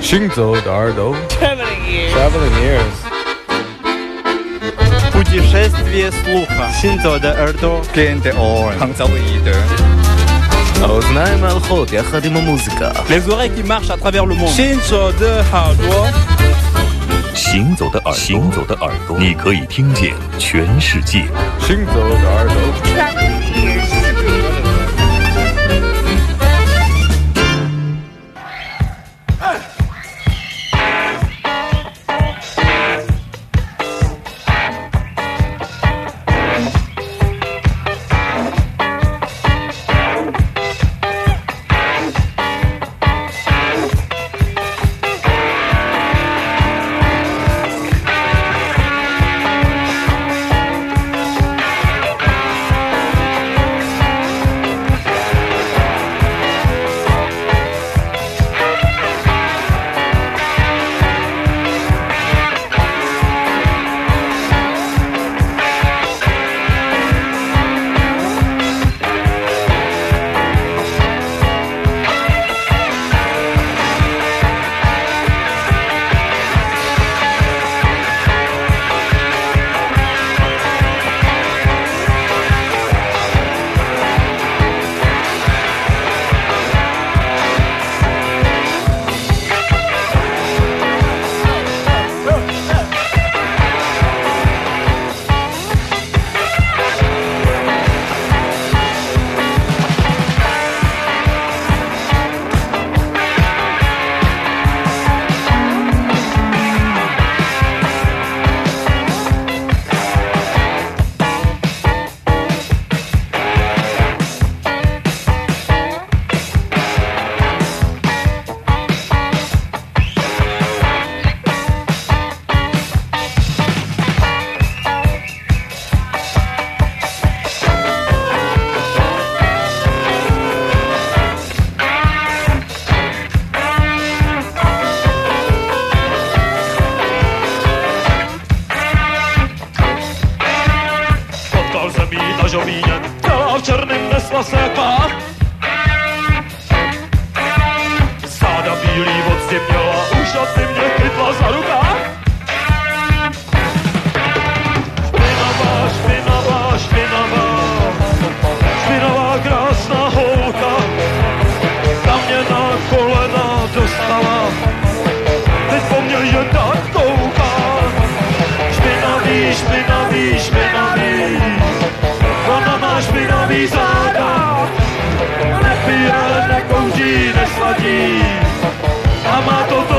行走的耳朵 Traveling ears. Traveling ears Путешествие слуха. Синзо де Эрдо. Gente on. Hanzaoide. האוזניים ההלכות יחד עם המוזיקה Les oreilles qui marchent à travers le monde. Shinzo de Hardware. 行走的耳朵，行走的耳朵，你可以听见全世界。行走的耳朵 Kala v černém nesla se pát. Stáda bílý od si měla, už ty mě chytla za ruka. Špinavá, špinavá, špinavá, špinavá krásná holka. Ta mě na kolena dostala, teď po mně je tak kouká. Špinavý, špinavý, špinavý špinavý záda. Nepije, nekouří, nesladí a má to v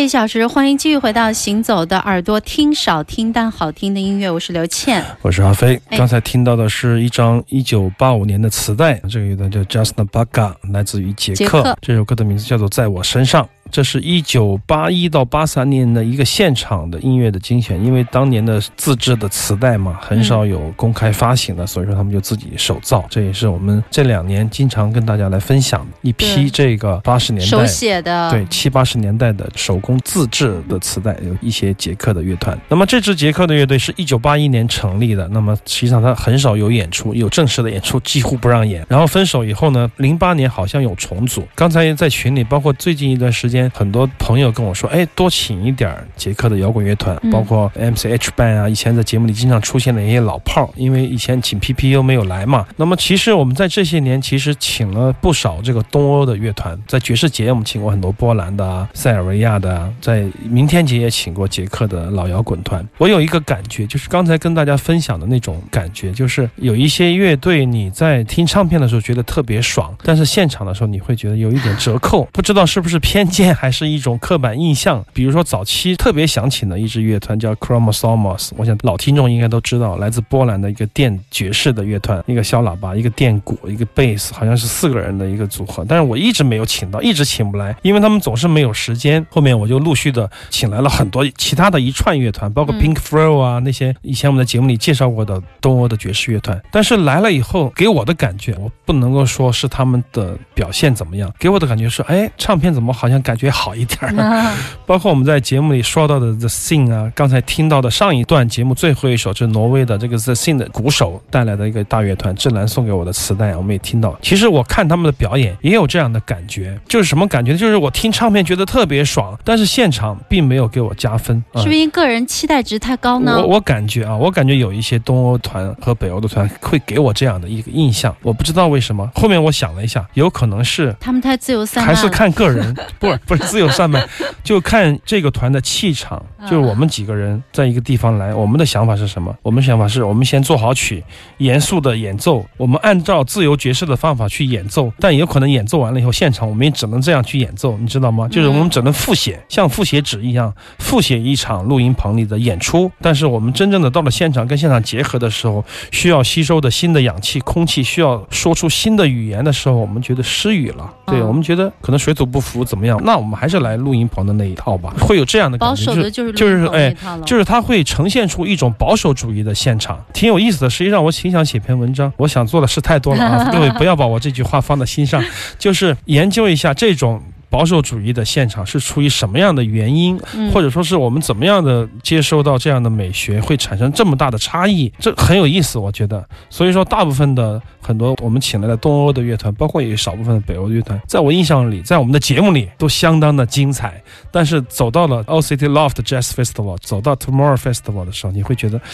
这一小时，欢迎继续回到《行走的耳朵》，听少听但好听的音乐。我是刘倩，我是阿飞。哎刚才听到的是一张一九八五年的磁带，这个乐队叫 Justin Baga，来自于。捷克这首歌的名字叫做《在我身上》。这是一九八一到八三年的一个现场的音乐的精选，因为当年的自制的磁带嘛，很少有公开发行的，所以说他们就自己手造。这也是我们这两年经常跟大家来分享一批这个八十年代手写的，对，七八十年代的手工自制的磁带，有一些捷克的乐团。那么这支捷克的乐队是一九八一年成立的，那么实际上他很少有演出，有正式的演出几乎不让演。然后分手以后呢，零八年好像有重组。刚才在群里，包括最近一段时间，很多朋友跟我说，哎，多请一点儿捷克的摇滚乐团，嗯包括 MCH Band 啊，以前在节目里经常出现的一些老炮儿，因为以前请 PPU 没有来嘛。那么其实我们在这些年其实请了不少这个东欧的乐团，在爵士节我们请过很多波兰的啊、塞尔维亚的啊，在明天节也请过捷克的老摇滚团。我有一个感觉，就是刚才跟大家分享的那种感觉，就是有一些乐队你在听唱片的时候觉得特别爽，但是现场的时候你会觉得有一点折扣，不知道是不是偏见还是一种刻板印象。比如说早期特别想请的一支乐团叫 Chromosomos，我想老听众应该都知道，来自波兰的一个电爵士的乐团，一个小喇叭，一个电鼓，一个贝斯，好像是四个人的一个组合。但是我一直没有请到，一直请不来，因为他们总是没有时间。后面我就陆续的请来了很多其他的一串乐团，包括嗯 Pink Floyd 啊那些以前我们在节目里介绍过的东欧的爵士乐团。但是来了以后，给我的感觉，我不能够说是他们的表现怎么样，给我的感觉是，哎，唱片怎么好像感觉好一点 包括我们在节目里说到的 The Sing 啊，刚才听到的上一段节目最后一首是挪威的这个 The Sing 的鼓手带来的一个大乐团，志兰送给我的磁带，我们也听到。其实我看他们的表演也有这样的感觉，就是什么感觉？就是我听唱片觉得特别爽，但是现场并没有给我加分。啊是不是因为个人期待值太高呢？我我感觉啊，我感觉有一些东欧团和北欧的团会给我这样的一个印象，我不知道为什么。后面我想了一下，有可能是他们太自由散漫，还是看个人，不是 不是自由散漫，就看这个团的气场。就是我们几个人在一个地方来，我们的想法是什么？我们想法是我们先做好曲，严肃的演奏，我们按照自由爵士的方法去演奏，但有可能演奏完了以后，现场我们也只能这样去演奏，你知道吗？就是我们只能复写，像复写纸一样复写一场录音棚里的演出。但是我们真正的到了现场，跟现场结合的时候，需要吸收的新的氧气、空气，需要说出新的语言的时候，我们觉得失语了。对嗯我们觉得可能水土不服怎么样？那我们还是来录音棚的那一套吧，会有这样的感觉。保守的就是就是哎就是它会呈现出一种保守主义的现场，挺有意思的。实际上，我挺想写篇文章，我想做的事太多了啊！各位不要把我这句话放在心上，就是研究一下这种。保守主义的现场是出于什么样的原因，嗯或者说是我们怎么样的接收到这样的美学，会产生这么大的差异？这很有意思，我觉得。所以说，大部分的很多我们请来的东欧的乐团，包括也有少部分的北欧乐团，在我印象里，在我们的节目里都相当的精彩。但是走到了 All City Loft Jazz Festival，走到 Tomorrow Festival 的时候，你会觉得。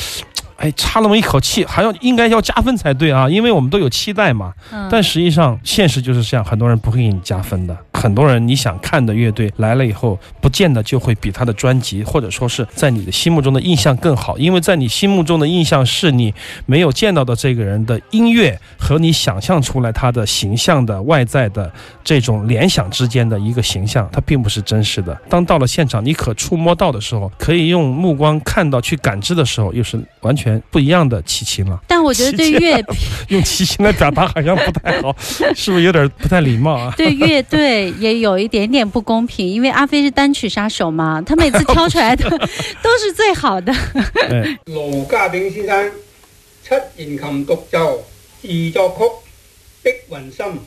哎，差那么一口气，还要应该要加分才对啊，因为我们都有期待嘛。嗯但实际上，现实就是这样，很多人不会给你加分的。很多人你想看的乐队来了以后，不见得就会比他的专辑或者说是在你的心目中的印象更好，因为在你心目中的印象是你没有见到的这个人的音乐和你想象出来他的形象的外在的这种联想之间的一个形象，它并不是真实的。当到了现场，你可触摸到的时候，可以用目光看到去感知的时候，又是完全不一样的齐秦了。但我觉得对乐 用齐秦来表达好像不太好，是不是有点不太礼貌啊？对乐队也有一点点不公平，因为阿飞是单曲杀手嘛，他每次挑出来的 都是最好的。卢，家炳先生七弦琴獨奏自作曲《碧雲心》。「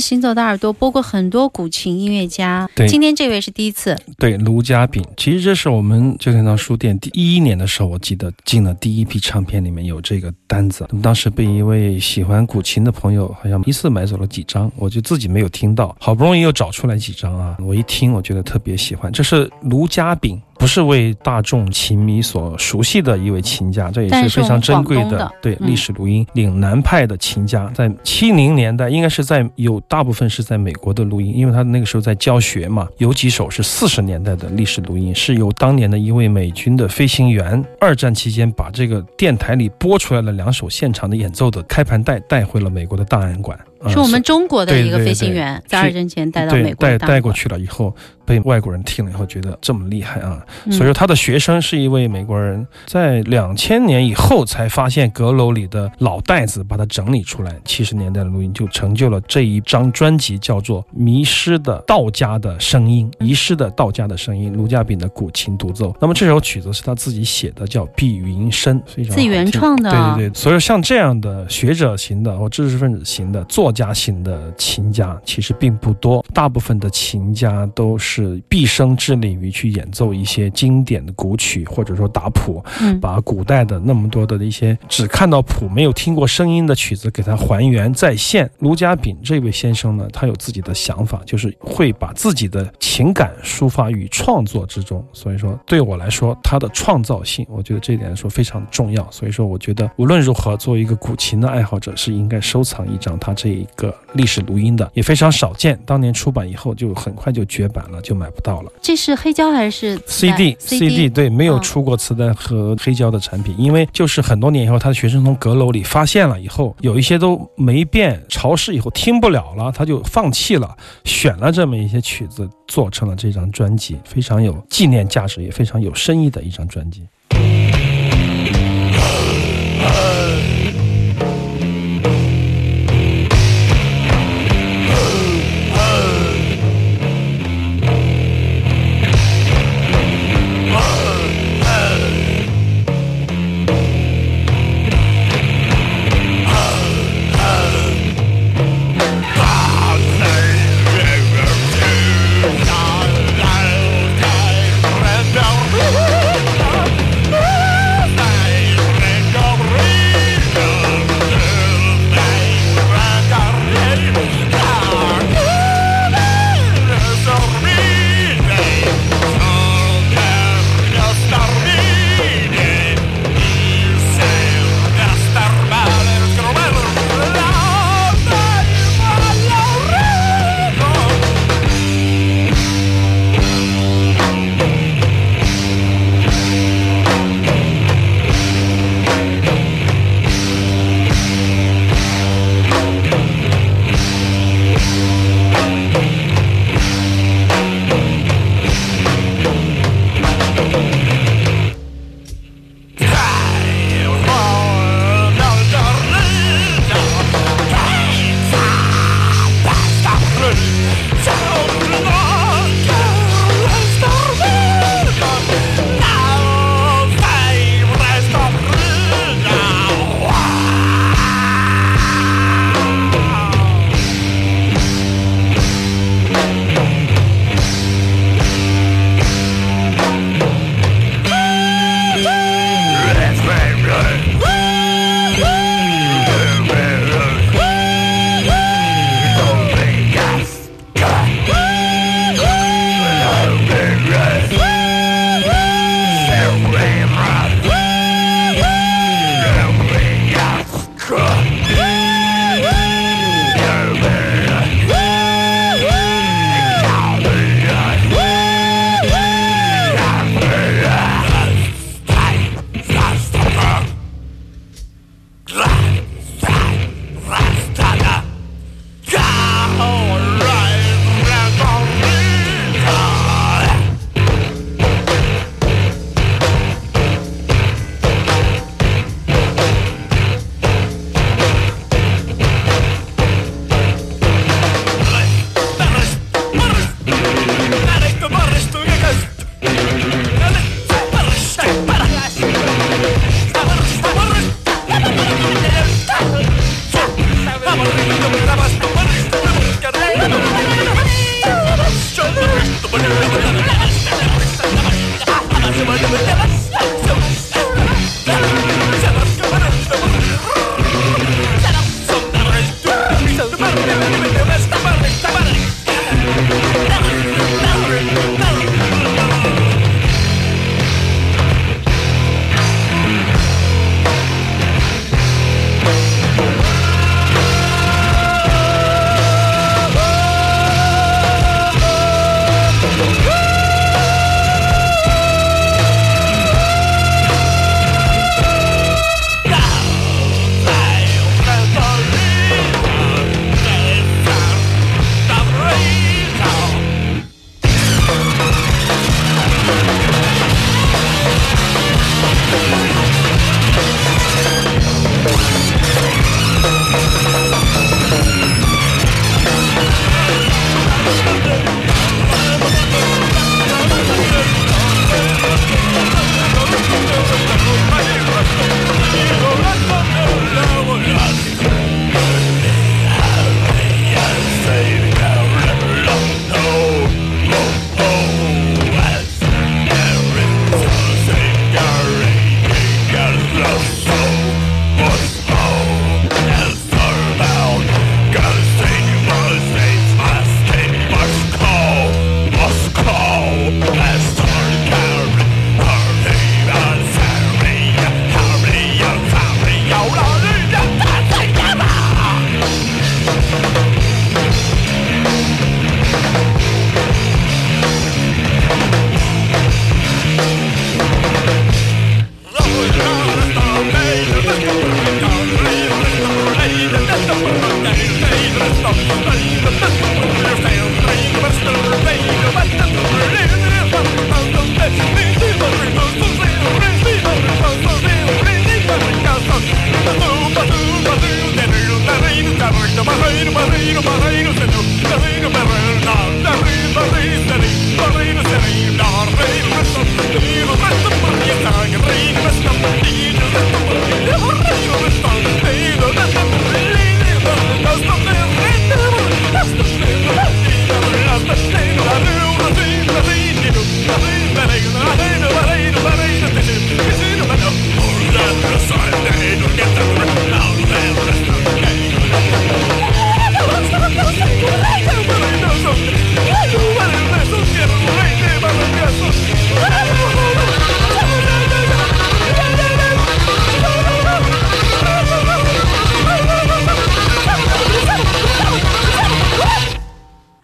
行走的耳朵播过很多古琴音乐家，对今天这位是第一次。对，卢家炳，其实这是我们旧天堂书店第一年的时候，我记得进了第一批唱片里面有这个单子。当时被一位喜欢古琴的朋友好像一次买走了几张，我就自己没有听到，好不容易又找出来几张啊，我一听我觉得特别喜欢。这是卢家炳，不是为大众琴迷所熟悉的一位琴家，这也是是非常珍贵的对历史录音岭南派的琴家，在七零年代应该是在有大部分是在美国的录音，因为他那个时候在教学嘛，有几首是四十年代的历史录音，是由当年的一位美军的飞行员，二战期间把这个电台里播出来了两首现场的演奏的开盘带带回了美国的档案馆。呃是我们中国的一个飞行员，对在二战前带到对美国带带过去了以后，被外国人听了以后觉得这么厉害啊，嗯。所以说他的学生是一位美国人，在两千年以后才发现阁楼里的老袋子，把它整理出来。七十年代的录音就成就了这一张专辑，叫做《迷失的道家的声音》，遗失的道家的声音，卢家炳的古琴独奏。那么这首曲子是他自己写的，叫《碧云深》，非常自己原创的啊。对对对，所以像这样的学者型的或知识分子型的作家型的琴家其实并不多，大部分的琴家都是毕生致力于去演奏一些经典的古曲，或者说打谱，嗯，把古代的那么多的一些只看到谱没有听过声音的曲子给它还原再现。卢家炳这位先生呢，他有自己的想法，就是会把自己的情感抒发于创作之中。所以说，对我来说，他的创造性，我觉得这一点来说非常重要。所以说，我觉得无论如何，作为一个古琴的爱好者，是应该收藏一张他这一个历史录音的，也非常少见。当年出版以后，就很快就绝版了，就买不到了。这是黑胶还是磁带 CD CD 对，没有嗯出过磁带和黑胶的产品，因为就是很多年以后，他的学生从阁楼里发现了以后，有一些都没变，潮湿以后听不了了，他就放弃了，选了这么一些曲子，做成了这张专辑，非常有纪念价值，也非常有深意的一张专辑。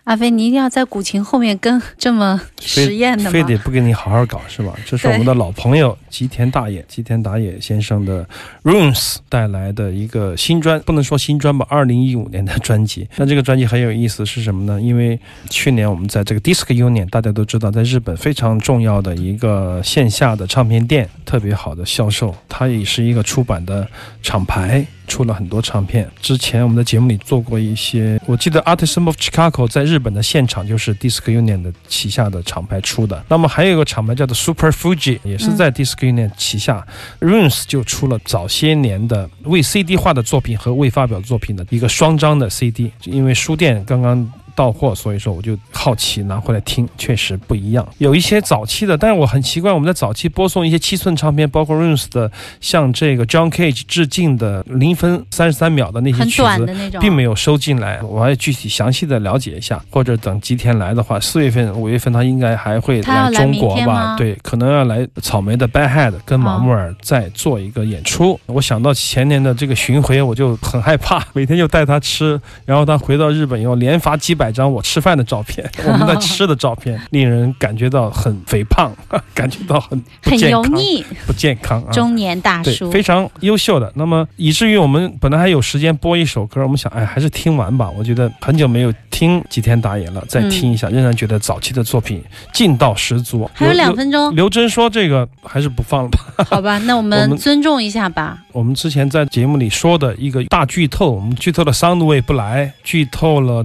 阿飞，你一定要在古琴后面跟这么实验的吗？非得不跟你好好搞是吧？这是我们的老朋友吉田大野，吉田打野先生的 Runes 带来的一个新专，不能说新专吧，二零一五年的专辑。那这个专辑很有意思是什么呢？因为去年我们在这个 Disc Union，大家都知道，在日本非常重要的一个线下的唱片店，特别好的销售，它也是一个出版的厂牌。出了很多唱片。之前我们的节目里做过一些，我记得 Artisan of Chicago 在日本的现场就是 Disc Union 的旗下的厂牌出的。那么还有一个厂牌叫做 Super Fuji，也是在 Disc Union 旗下。Runes 就出了早些年的未 CD 化的作品和未发表作品的一个双张的 CD，因为书店刚刚。到货，所以说我就好奇拿回来听，确实不一样。有一些早期的，但是我很奇怪，我们在早期播送一些七寸唱片，包括 Runes 的，像这个 John Cage 致敬的零分三十三秒的那些曲子，并没有收进来。我还具体详细的了解一下，或者等吉田来的话，四月份、五月份他应该还会来中国吧？对，可能要来草莓的 Bad Head 跟马木尔再做一个演出。我想到前年的这个巡回，我就很害怕，每天就带他吃，然后他回到日本以后连罚几百。摆张我吃饭的照片，我们在吃的照片，令人感觉到很肥胖，感觉到很很油腻，不健康。啊中年大叔，非常优秀的。那么以至于我们本来还有时间播一首歌，我们想，哎，还是听完吧。我觉得很久没有听几天打野了，再听一下，仍然觉得早期的作品劲道十足。还有两分钟，刘真说这个还是不放了吧？好吧，那我们尊重一下吧。我们之前在节目里说的一个大剧透，我们剧透了 Soundwave 不来，剧透了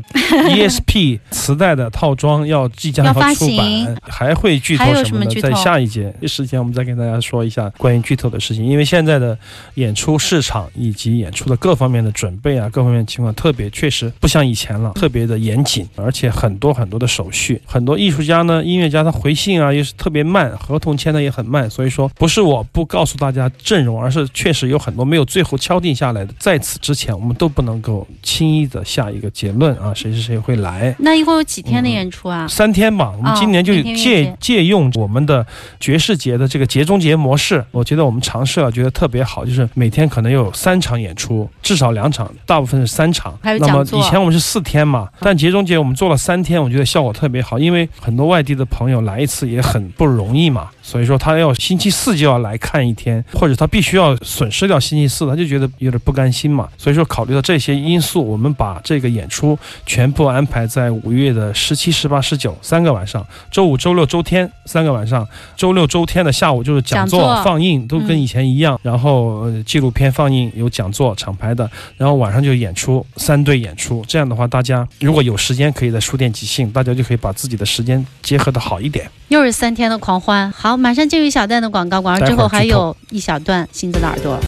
ESP 磁带的套装要即将要出版，还会剧透什么呢？在下一节时间，我们再跟大家说一下关于剧透的事情。因为现在的演出市场以及演出的各方面的准备啊，各方面情况特别确实不像以前了，特别的严谨，而且很多很多的手续，很多艺术家呢、音乐家他回信啊又是特别慢，合同签的也很慢。所以说，不是我不告诉大家阵容，而是确实有。很多没有最后敲定下来的，在此之前，我们都不能够轻易的下一个结论啊，谁是谁会来？那一共有几天的演出啊？三天吧。我们今年就借借用我们的爵士节的这个节中节模式，我觉得我们尝试了，觉得特别好，就是每天可能有三场演出，至少两场，大部分是三场。那么以前我们是四天嘛，但节中节我们做了三天，我觉得效果特别好，因为很多外地的朋友来一次也很不容易嘛。所以说他要星期四就要来看一天，或者他必须要损失掉星期四，他就觉得有点不甘心嘛。所以说考虑到这些因素，我们把这个演出全部安排在五月的十七、十八、十九三个晚上，周五、周六、周天三个晚上。周六、周天的下午就是讲座放映，都跟以前一样。然后纪录片放映有讲座厂牌的，然后晚上就演出三队演出。这样的话，大家如果有时间，可以在书店即兴，大家就可以把自己的时间结合的好一点。又是三天的狂欢，好。马上进入小段的广告，广告之后还有一小段新子的耳朵。